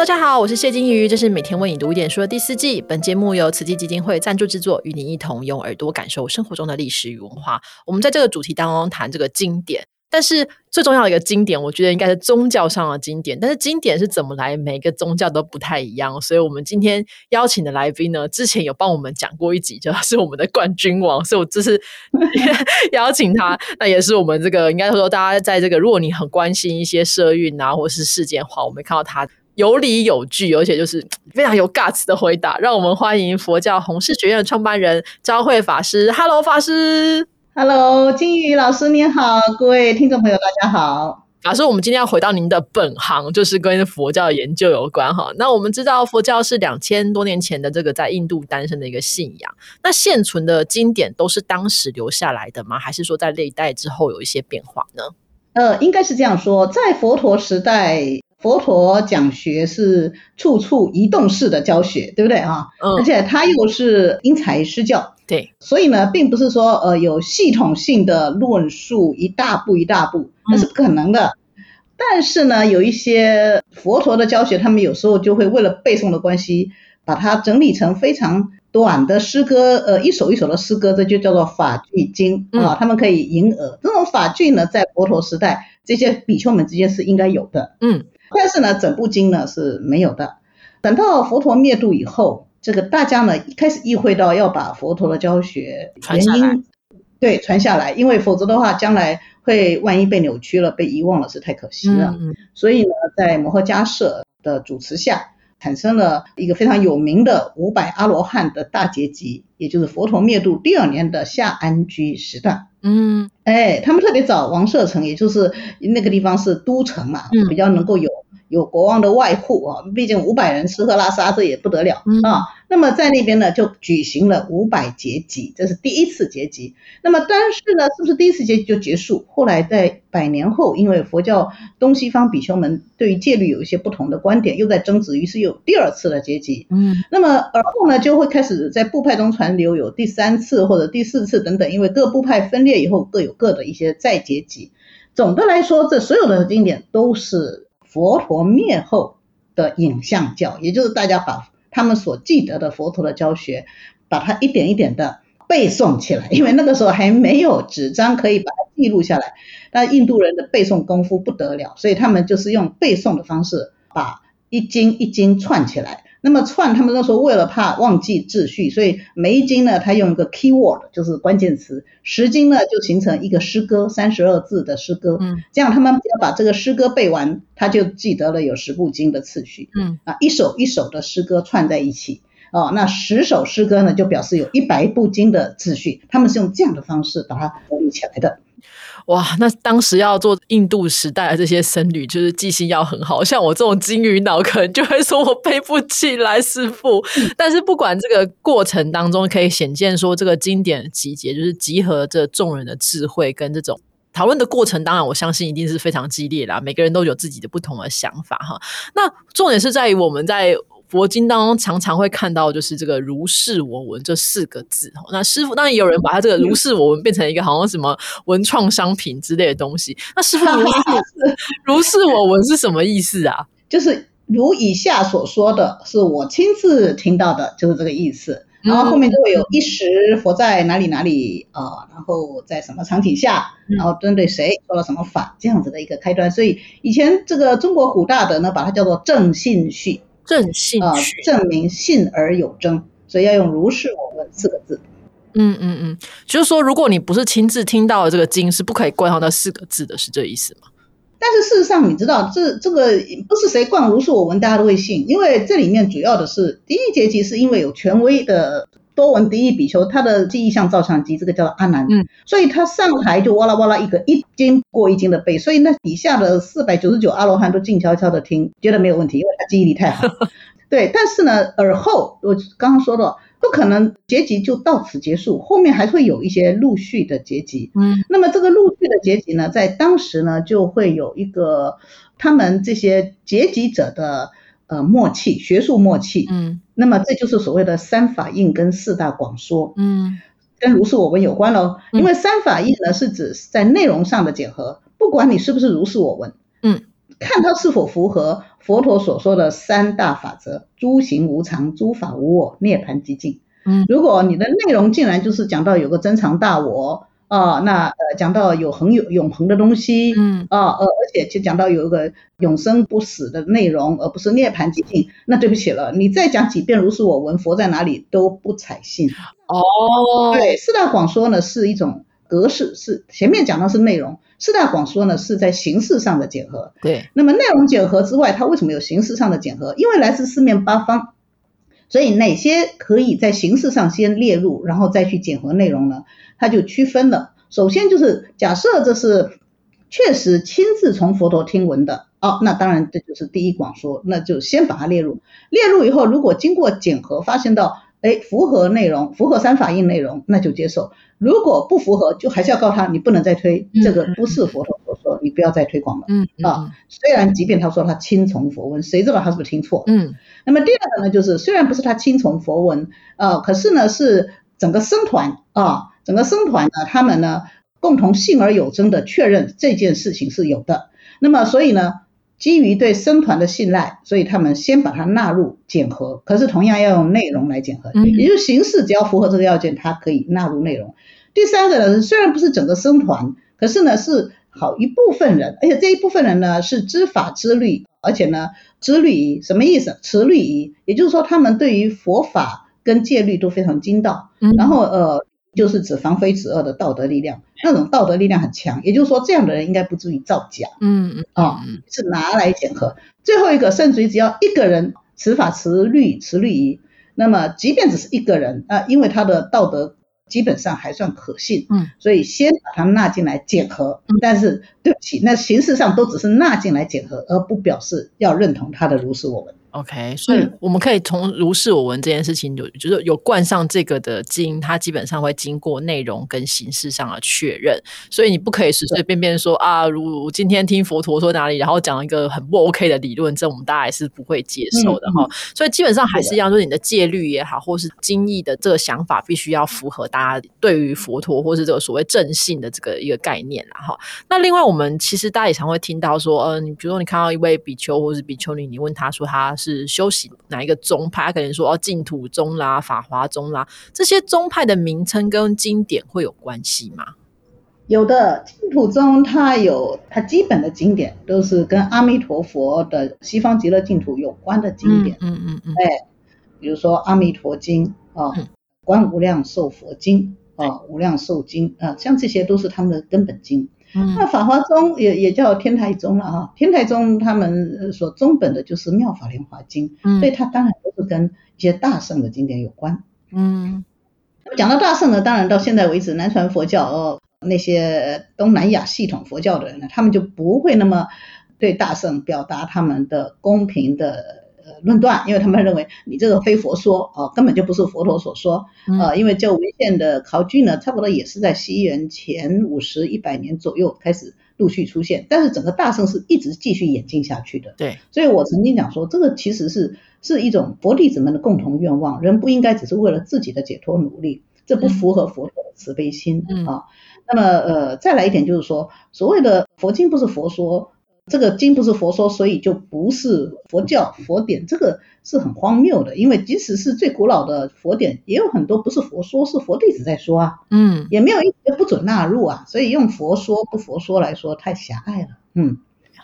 大家好，我是谢金鱼，这是每天为你读一点书的第四季。本节目由慈济基金会赞助制作，与你一同用耳朵感受生活中的历史与文化。我们在这个主题当中谈这个经典，但是最重要的一个经典，我觉得应该是宗教上的经典。但是经典是怎么来，每个宗教都不太一样。所以我们今天邀请的来宾呢，之前有帮我们讲过一集，就是我们的冠军王，所以我这次 邀请他，那也是我们这个应该说大家在这个，如果你很关心一些社运啊，或是事件的话，我们看到他。有理有据，而且就是 非常有 guts 的回答。让我们欢迎佛教弘誓学院的创办人昭慧法师。Hello，法师。Hello，金宇老师您好，各位听众朋友大家好。法师，我们今天要回到您的本行，就是跟佛教研究有关哈。那我们知道佛教是两千多年前的这个在印度诞生的一个信仰。那现存的经典都是当时留下来的吗？还是说在历代之后有一些变化呢？呃，应该是这样说，在佛陀时代。佛陀讲学是处处移动式的教学，对不对啊？嗯。而且他又是因材施教，对。所以呢，并不是说呃有系统性的论述一大步一大步，那是不可能的。但是呢，有一些佛陀的教学，他们有时候就会为了背诵的关系，把它整理成非常短的诗歌，呃，一首一首的诗歌，这就叫做法句经啊。他们可以引耳。这种法句呢，在佛陀时代，这些比丘们之间是应该有的。嗯。但是呢，整部经呢是没有的。等到佛陀灭度以后，这个大家呢一开始意会到要把佛陀的教学原因对传下来，因为否则的话，将来会万一被扭曲了、被遗忘了，是太可惜了。所以呢，在摩诃迦叶的主持下，产生了一个非常有名的五百阿罗汉的大结集，也就是佛陀灭度第二年的下安居时段。嗯，哎，他们特别找王舍城，也就是那个地方是都城嘛，比较能够有。有国王的外护啊，毕竟五百人吃喝拉撒这也不得了啊。那么在那边呢，就举行了五百节集，这是第一次节集。那么但是呢，是不是第一次节集就结束？后来在百年后，因为佛教东西方比丘们对于戒律有一些不同的观点，又在争执，于是有第二次的结集。嗯，那么而后呢，就会开始在部派中传流有第三次或者第四次等等，因为各部派分裂以后各有各的一些再结集。总的来说，这所有的经典都是。佛陀灭后的影像教，也就是大家把他们所记得的佛陀的教学，把它一点一点的背诵起来，因为那个时候还没有纸张可以把它记录下来。但印度人的背诵功夫不得了，所以他们就是用背诵的方式，把一经一经串起来。那么串，他们那时候为了怕忘记秩序，所以每一经呢，他用一个 key word，就是关键词。十经呢，就形成一个诗歌，三十二字的诗歌。嗯，这样他们要把这个诗歌背完，他就记得了有十部经的次序。嗯，啊，一首一首的诗歌串在一起。哦，那十首诗歌呢，就表示有一百部经的次序。他们是用这样的方式把它整理起来的。哇，那当时要做印度时代的这些僧侣，就是记性要很好。像我这种金鱼脑，可能就会说我背不起来，师傅。但是不管这个过程当中，可以显见说这个经典集结，就是集合这众人的智慧跟这种讨论的过程。当然，我相信一定是非常激烈啦，每个人都有自己的不同的想法哈。那重点是在于我们在。佛经当中常常会看到，就是这个“如是我闻”这四个字。那师傅当然也有人把它这个“如是我闻”变成一个好像什么文创商品之类的东西。那师傅“如是 如是我闻”是什么意思啊？就是如以下所说的是我亲自听到的，就是这个意思。然后后面就会有一时佛在哪里哪里啊，然后在什么场景下，然后针对谁说了什么法，这样子的一个开端。所以以前这个中国古大德呢，把它叫做正信序。正信啊，证明信而有征，所以要用“如是我闻”四个字。嗯嗯嗯，就是说，如果你不是亲自听到这个经，是不可以冠上那四个字的，是这意思吗？但是事实上，你知道，这这个不是谁冠“如是我闻”，大家都会信，因为这里面主要的是第一阶级，是因为有权威的。多闻第一比丘，他的记忆像照相机，这个叫做阿难，嗯，所以他上台就哇啦哇啦一个一经过一经的背，所以那底下的四百九十九阿罗汉都静悄悄的听，觉得没有问题，因为他记忆力太好。对，但是呢，耳后我刚刚说了，不可能结集就到此结束，后面还会有一些陆续的结集，嗯，那么这个陆续的结集呢，在当时呢，就会有一个他们这些结集者的。呃，默契，学术默契，嗯，那么这就是所谓的三法印跟四大广说，嗯，跟如是我闻有关喽。因为三法印呢是指在内容上的结合，不管你是不是如是我闻，嗯，看它是否符合佛陀所说的三大法则：诸行无常、诸法无我、涅槃寂静。嗯，如果你的内容竟然就是讲到有个真常大我啊，那呃讲到有恒有永恒的东西，嗯啊呃，而且就讲到有一个永生不死的内容，而不是涅槃寂静，那对不起了，你再讲几遍如是我闻，佛在哪里都不采信。哦，对，四大广说呢是一种格式，是前面讲的是内容，四大广说呢是在形式上的检核。对，那么内容检核之外，它为什么有形式上的检核？因为来自四面八方，所以哪些可以在形式上先列入，然后再去检核内容呢？它就区分了。首先就是假设这是确实亲自从佛陀听闻的，哦，那当然这就是第一广说，那就先把它列入。列入以后，如果经过检核发现到，哎，符合内容，符合三法印内容，那就接受；如果不符合，就还是要告他，你不能再推，这个不是佛陀说，你不要再推广了。嗯嗯啊，虽然即便他说他听从佛文，谁知道他是不是听错？嗯那么第二个呢，就是虽然不是他听从佛文，呃，可是呢是整个僧团啊，整个僧团呢，他们呢共同信而有真的确认这件事情是有的。那么所以呢，基于对僧团的信赖，所以他们先把它纳入检核，可是同样要用内容来检核，嗯也就是形式只要符合这个要件，它可以纳入内容。第三个呢，虽然不是整个僧团，可是呢是好一部分人，而且这一部分人呢是知法知律，而且呢知律仪什么意思？持律仪，也就是说他们对于佛法跟戒律都非常精到，嗯，然后呃就是指防非止恶的道德力量，那种道德力量很强，也就是说这样的人应该不至于造假嗯嗯啊。嗯是拿来检核。最后一个，甚至于只要一个人持法持律持律仪，那么即便只是一个人啊、因为他的道德基本上还算可信，嗯，所以先把它纳进来检核。嗯但是对不起，那形式上都只是纳进来检核，而不表示要认同他的如实我闻。OK，所以我们可以从如是我闻这件事情有，就是有冠上这个的经，它基本上会经过内容跟形式上的确认，所以你不可以随随便便说啊，如今天听佛陀说哪里，然后讲一个很不 OK 的理论，这我们大家还是不会接受的哈。所以基本上还是一样，就是你的戒律也好，或是经义的这个想法，必须要符合大家对于佛陀或是这个所谓正信的这个一个概念啦哈。那另外，我们其实大家也常会听到说，呃，你比如说你看到一位比丘或是比丘尼，你问他说他是修行哪一个宗派，他可能说哦净土宗啦、法华宗啦，这些宗派的名称跟经典会有关系吗？有的净土宗它有它基本的经典，都是跟阿弥陀佛的西方极乐净土有关的经典。嗯嗯嗯哎，比如说《阿弥陀经》啊，嗯《观无量寿佛经》啊，《无量寿经》啊，像这些都是他们的根本经。嗯那法华宗也也叫天台宗了啊，天台宗他们呃所宗本的就是《妙法莲华经》，嗯所以它当然都是跟一些大圣的经典有关。嗯那么讲到大圣呢，当然到现在为止，南传佛教哦那些东南亚系统佛教的人呢，他们就不会那么对大圣表达他们的公平的。呃，论断，因为他们认为你这个非佛说啊、根本就不是佛陀所说，嗯呃，因为这文献的考据呢，差不多也是在西元前五十一百年左右开始陆续出现，但是整个大圣是一直继续演进下去的。对，所以我曾经讲说，这个其实是是一种佛弟子们的共同愿望，人不应该只是为了自己的解脱努力，这不符合佛陀的慈悲心、嗯啊。那么呃，再来一点就是说，所谓的佛经不是佛说。这个经不是佛说，所以就不是佛教佛典，这个是很荒谬的。因为即使是最古老的佛典，也有很多不是佛说，是佛弟子在说啊。嗯也没有一不准纳入啊，所以用佛说不佛说来说太狭隘了。嗯，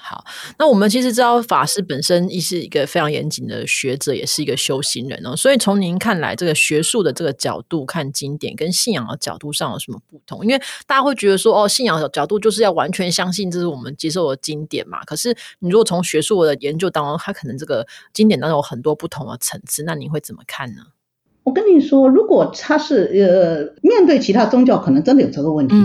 好，那我们其实知道法师本身亦是一个非常严谨的学者，也是一个修行人哦。所以从您看来，这个学术的这个角度看经典，跟信仰的角度上有什么不同？因为大家会觉得说，哦，信仰的角度就是要完全相信这是我们接受的经典嘛。可是你如果从学术的研究当中，它可能这个经典当中有很多不同的层次，那您会怎么看呢？我跟你说，如果他是呃面对其他宗教，可能真的有这个问题。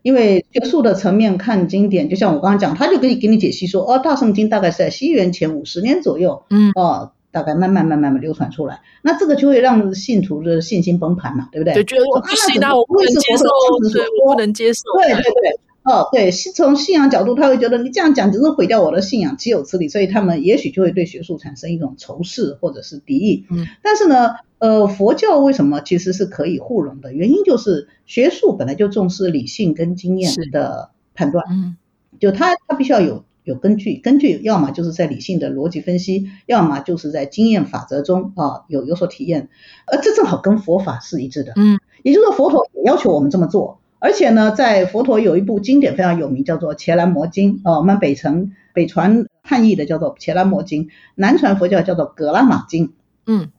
因为学术的层面看经典，就像我刚刚讲，他就可以给你解析说，哦，大圣经大概是在西元前五十年左右，嗯哦，大概慢慢慢慢慢流传出来，那这个就会让信徒的信心崩盘嘛，对不对？对，觉得我说不行，啊那我不能接受，对，我不能接受，对对对，哦，对，是从信仰角度，他会觉得你这样讲只是毁掉我的信仰，岂有此理，所以他们也许就会对学术产生一种仇视或者是敌意。嗯，但是呢，呃，佛教为什么其实是可以互融的？原因就是学术本来就重视理性跟经验的判断，嗯就它它必须要有有根据，根据要么就是在理性的逻辑分析，要么就是在经验法则中啊有有所体验，呃，这正好跟佛法是一致的。嗯，也就是说佛陀也要求我们这么做，而且呢，在佛陀有一部经典非常有名，叫做《伽蓝摩经》啊，我们北城北传汉译的叫做《伽蓝摩经》，南传佛教叫做《格拉玛经》。嗯，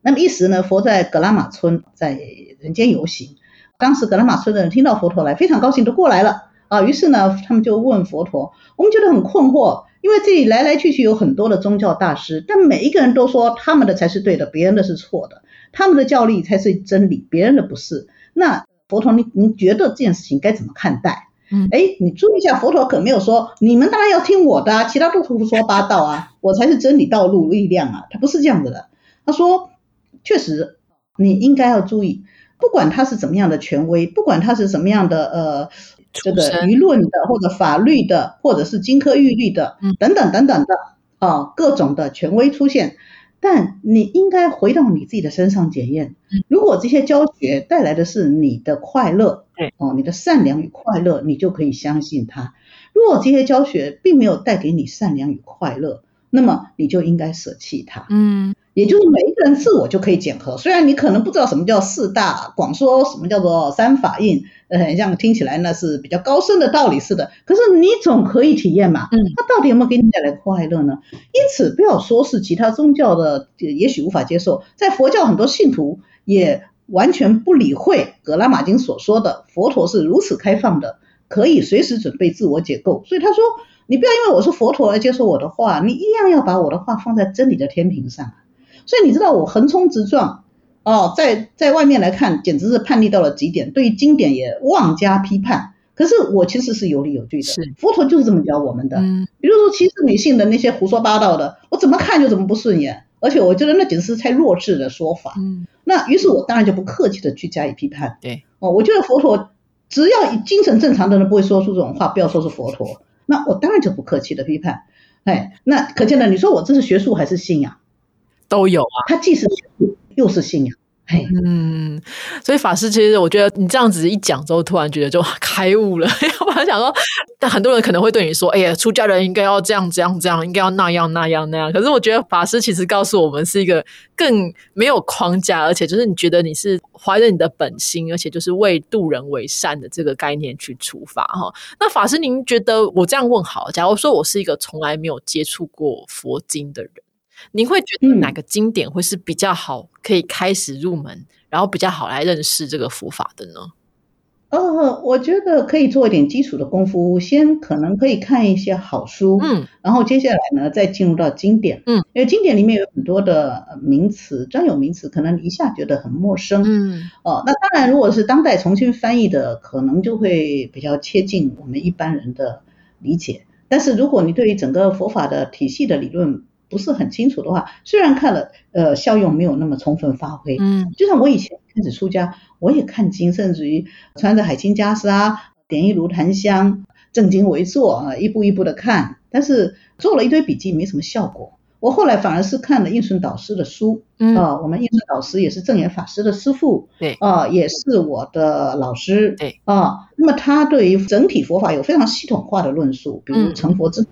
那么一时呢，佛在格拉玛村在人间游行，当时格拉玛村的人听到佛陀来，非常高兴，都过来了。啊，于是呢，他们就问佛陀，我们觉得很困惑，因为这里来来去去有很多的宗教大师，但每一个人都说他们的才是对的，别人的是错的，他们的教义才是真理，别人的不是。那佛陀，你你觉得这件事情该怎么看待？嗯，哎，你注意一下，佛陀可没有说你们当然要听我的，啊，其他都胡说八道啊，我才是真理道路力量啊，他不是这样子的。他说，确实你应该要注意，不管他是怎么样的权威，不管他是什么样的呃。这个舆论的，或者法律的，或者是金科玉律的，等等等等的啊，各种的权威出现，但你应该回到你自己的身上检验。如果这些教学带来的是你的快乐，哦，你的善良与快乐，你就可以相信它；如果这些教学并没有带给你善良与快乐，那么你就应该舍弃它。嗯。也就是每一个人自我就可以检核，虽然你可能不知道什么叫四大，广说什么叫做三法印，呃，像听起来呢是比较高深的道理似的，可是你总可以体验嘛，嗯，它到底有没有给你带来快乐呢？因此，不要说是其他宗教的，也许无法接受，在佛教很多信徒也完全不理会《格拉玛经》所说的，佛陀是如此开放的，可以随时准备自我解构，所以他说，你不要因为我是佛陀而接受我的话，你一样要把我的话放在真理的天平上。所以你知道我横冲直撞，哦，在在外面来看简直是叛逆到了极点，对于经典也妄加批判。可是我其实是有理有据的，佛陀就是这么教我们的。嗯，比如说歧视女性的那些胡说八道的，我怎么看就怎么不顺眼，而且我觉得那简直是太弱智的说法。嗯，那于是我当然就不客气的去加以批判。对，哦，我觉得佛陀只要精神正常的人不会说出这种话，不要说是佛陀，那我当然就不客气的批判。哎，那可见的，你说我这是学术还是信仰？都有啊，它既是又是信仰，嘿，嗯，所以法师其实我觉得你这样子一讲之后，突然觉得就开悟了。我还想说，但很多人可能会对你说：“哎呀，出家人应该要这样这样这样，应该要那样那样那样。”可是我觉得法师其实告诉我们是一个更没有框架，而且就是你觉得你是怀着你的本心，而且就是为度人为善的这个概念去出发哈。那法师，您觉得我这样问好？假如说我是一个从来没有接触过佛经的人。您会觉得哪个经典会是比较好，可以开始入门，然后比较好来认识这个佛法的呢？呃，我觉得可以做一点基础的功夫，先可能可以看一些好书，嗯，然后接下来呢，再进入到经典，嗯，因为经典里面有很多的名词，专有名词，可能一下觉得很陌生，嗯，哦，那当然，如果是当代重新翻译的，可能就会比较贴近我们一般人的理解。但是如果你对于整个佛法的体系的理论，不是很清楚的话，虽然看了，呃，效用没有那么充分发挥。嗯，就像我以前开始出家，我也看经，甚至于穿着海青袈裟，点一炉檀香，正襟危坐啊，一步一步的看。但是做了一堆笔记，没什么效果。我后来反而是看了应顺导师的书，啊，我们应顺导师也是正言法师的师父，对，啊，也是我的老师，对，啊，那么他对于整体佛法有非常系统化的论述，比如《成佛之道》。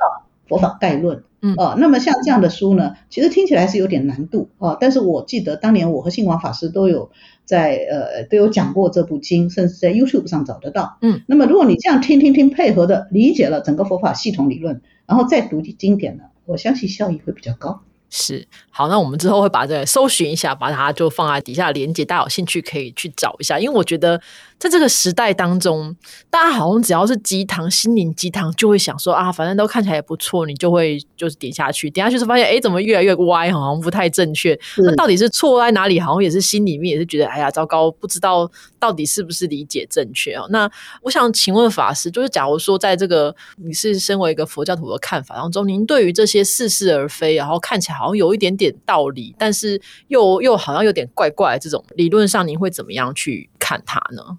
佛法概论，嗯，哦，那么像这样的书呢，其实听起来是有点难度啊。但是我记得当年我和信王法师都有在呃都有讲过这部经，甚至在 YouTube 上找得到，嗯。那么如果你这样听听听，配合的理解了整个佛法系统理论，然后再读经典呢，我相信效益会比较高。是好，那我们之后会把这个搜寻一下，把它就放在底下连接，大家有兴趣可以去找一下。因为我觉得在这个时代当中，大家好像只要是鸡汤、心灵鸡汤，就会想说啊，反正都看起来也不错，你就会就是点下去，点下去是发现哎，怎么越来越歪，好像不太正确。那到底是错在哪里？好像也是心里面也是觉得哎呀，糟糕，不知道到底是不是理解正确哦。那我想请问法师，就是假如说在这个你是身为一个佛教徒的看法当中，您对于这些似是而非，然后看起来。好像有一点点道理，但是又又好像有点怪怪。这种理论上，您会怎么样去看它呢？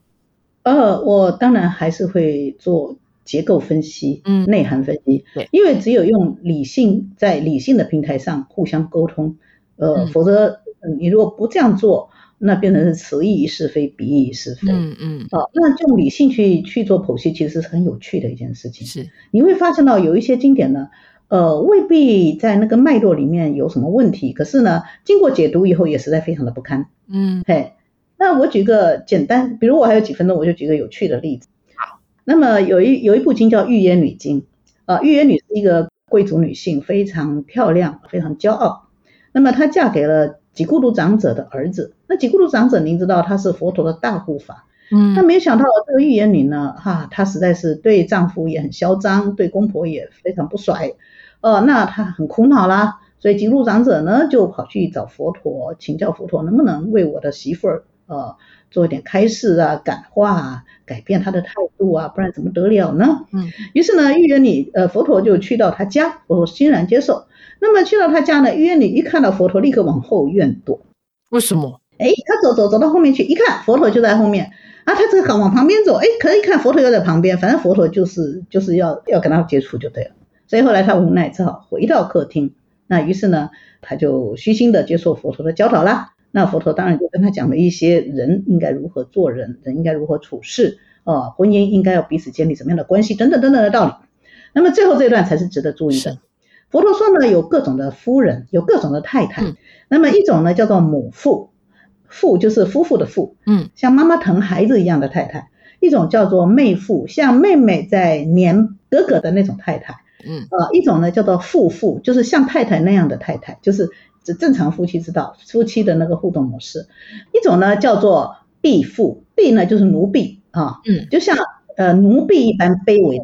呃，我当然还是会做结构分析，嗯，内涵分析。对，因为只有用理性在理性的平台上互相沟通，呃，否则你如果不这样做，那变成是此意义是非，彼意义是非。嗯嗯，哦，那用理性去去做剖析，其实是很有趣的一件事情。是你会发现到有一些经典呢，呃，未必在那个脉络里面有什么问题，可是呢，经过解读以后也实在非常的不堪。嗯嘿，那我举个简单，比如我还有几分钟，我就举个有趣的例子。好，那么有一有一部经叫《玉燕女经》，啊，玉燕女是一个贵族女性，非常漂亮，非常骄傲。那么她嫁给了几孤独长者的儿子。那几孤独长者，您知道他是佛陀的大护法。嗯那没想到这个预言女呢，哈，她实在是对丈夫也很嚣张，对公婆也非常不甩，呃，那她很苦恼啦。所以吉路长者呢，就跑去找佛陀，请教佛陀能不能为我的媳妇儿，呃，做一点开示啊、感化啊，改变她的态度啊，不然怎么得了呢？嗯，于是呢，预言女，呃，佛陀就去到她家，佛陀欣然接受。那么去到她家呢，预言女一看到佛陀，立刻往后院躲。为什么？哎，他走走走到后面去，一看佛陀就在后面啊，他这个往旁边走，哎，可是一看佛陀又在旁边，反正佛陀就是就是要要跟他接触就对了。所以后来他无奈只好回到客厅。那于是呢，他就虚心的接受佛陀的教导啦。那佛陀当然就跟他讲了一些人应该如何做人，人应该如何处事，呃，婚姻应该要彼此建立什么样的关系等等等等的道理。那么最后这一段才是值得注意的。佛陀说呢，有各种的夫人，有各种的太太。嗯那么一种呢叫做母父，父就是夫妇的妇，嗯像妈妈疼孩子一样的太太；一种叫做妹妇，像妹妹在黏哥哥的那种太太。嗯呃，一种呢叫做父妇，就是像太太那样的太太，就是指正常夫妻之道，夫妻的那个互动模式。一种呢叫做婢妇，婢呢就是奴婢啊，嗯就像呃奴婢一般卑微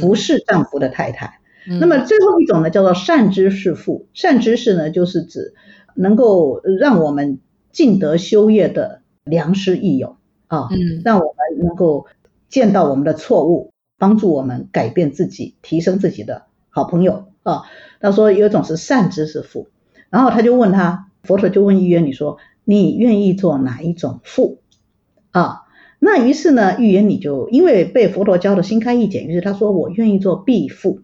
服侍丈夫的太太。嗯，那么最后一种呢，叫做善知识妇。善知识呢，就是指能够让我们尽德修业的良师益友啊，嗯让我们能够见到我们的错误，帮助我们改变自己，提升自己的好朋友啊。他说有一种是善知识富，然后他就问他，佛陀就问预言你说：“你愿意做哪一种富？”啊，那于是呢，预言你就因为被佛陀教的心开意解，于是他说：“我愿意做婢妇。”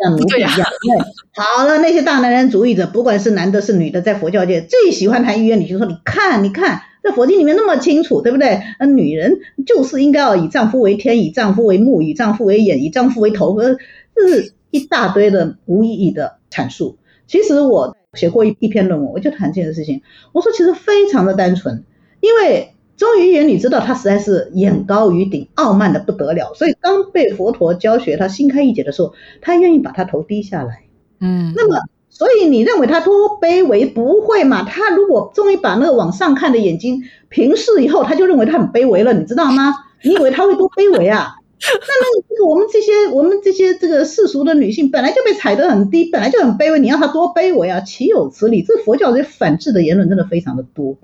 像奴婢一样，对，好了，那些大男人主义者，不管是男的是女的，在佛教界最喜欢谈预言女，就说你看，你看，在佛经里面那么清楚，对不对？那女人就是应该要以丈夫为天，以丈夫为目，以丈夫为眼，以丈夫为头，呃，这是一大堆的无意义的阐述。其实我写过一一篇论文，我就谈这件事情，我说其实非常的单纯，因为。终于言你知道他实在是眼高于顶，傲慢的不得了，所以当被佛陀教学，他心开意解的时候，他愿意把他头低下来。嗯，那么，所以你认为他多卑微？不会嘛？他如果终于把那个往上看的眼睛平视以后，他就认为他很卑微了，你知道吗？你以为他会多卑微啊？那那这个我们这些我们这些这个世俗的女性本来就被踩得很低，本来就很卑微，你要她多卑微啊？岂有此理！这佛教这反制的言论真的非常的多。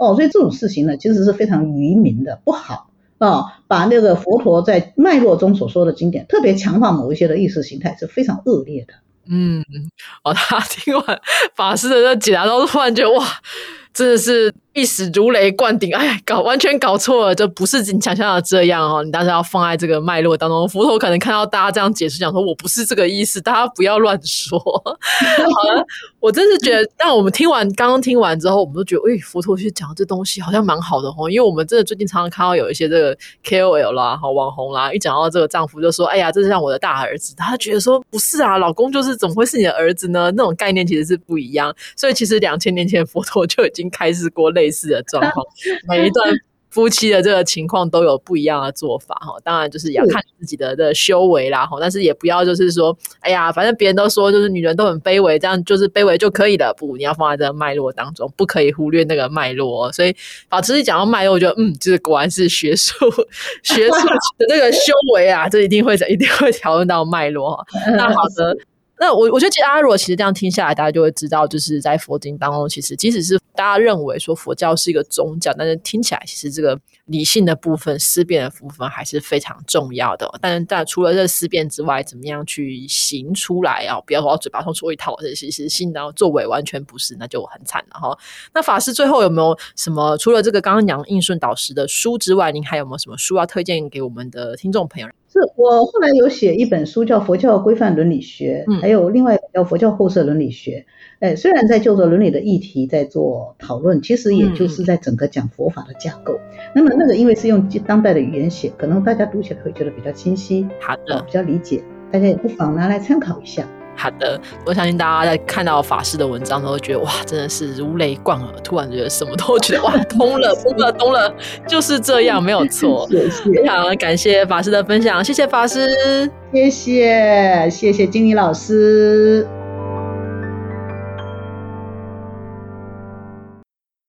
哦，所以这种事情呢，其实是非常愚民的，不好啊。把那个佛陀在脉络中所说的经典，特别强化某一些的意识形态，是非常恶劣的。嗯，哦，他听完法师的这解答之后，突然觉得哇，真的是一时如雷贯顶，哎呀，搞完全搞错了，就不是你想象的这样哦。你当时要放在这个脉络当中，佛陀可能看到大家这样解释，讲说我不是这个意思，大家不要乱说。好了，我真是觉得，但我们听完刚刚听完之后，我们都觉得，哎，佛陀去讲这东西好像蛮好的哦，因为我们真的最近常常看到有一些这个 KOL 啦、好网红啦，一讲到这个丈夫就说，哎呀，这是像我的大儿子，他觉得说不是啊，老公就是怎么会是你的儿子呢？那种概念其实是不一样，所以其实两千年前佛陀就已经开示过类似的状况，每一段。夫妻的这个情况都有不一样的做法哈，当然就是要看自己的的修为啦哈，但是也不要就是说，哎呀，反正别人都说就是女人都很卑微，这样就是卑微就可以了，不，你要放在这个脉络当中，不可以忽略那个脉络。所以法师一讲到脉络，我觉得嗯，就是果然是学术学术的那个修为啊，这一定会一定会讨论到脉络。那好的。那我我觉得，其实阿若其实这样听下来，大家就会知道，就是在佛经当中，其实即使是大家认为说佛教是一个宗教，但是听起来其实这个理性的部分、思辨的部分还是非常重要的。但，但除了这思辨之外，怎么样去行出来啊？不要说嘴巴上说一套，这其实心当作为完全不是，那就很惨了哈。那法师最后有没有什么？除了这个刚刚讲应顺导师的书之外，您还有没有什么书要推荐给我们的听众朋友？是我后来有写一本书，叫《佛教规范伦理学》，还有另外一叫《佛教后设伦理学》。哎，虽然在就着伦理的议题在做讨论，其实也就是在整个讲佛法的架构。那么那个因为是用当代的语言写，可能大家读起来会觉得比较清晰，好的，比较理解，大家也不妨拿来参考一下。好的，我相信大家在看到法师的文章都会觉得哇，真的是如雷贯耳，突然觉得什么都觉得哇，通了，通了，通了，就是这样，没有错。谢谢，非常感谢法师的分享，谢谢法师，谢谢，谢谢经理老师。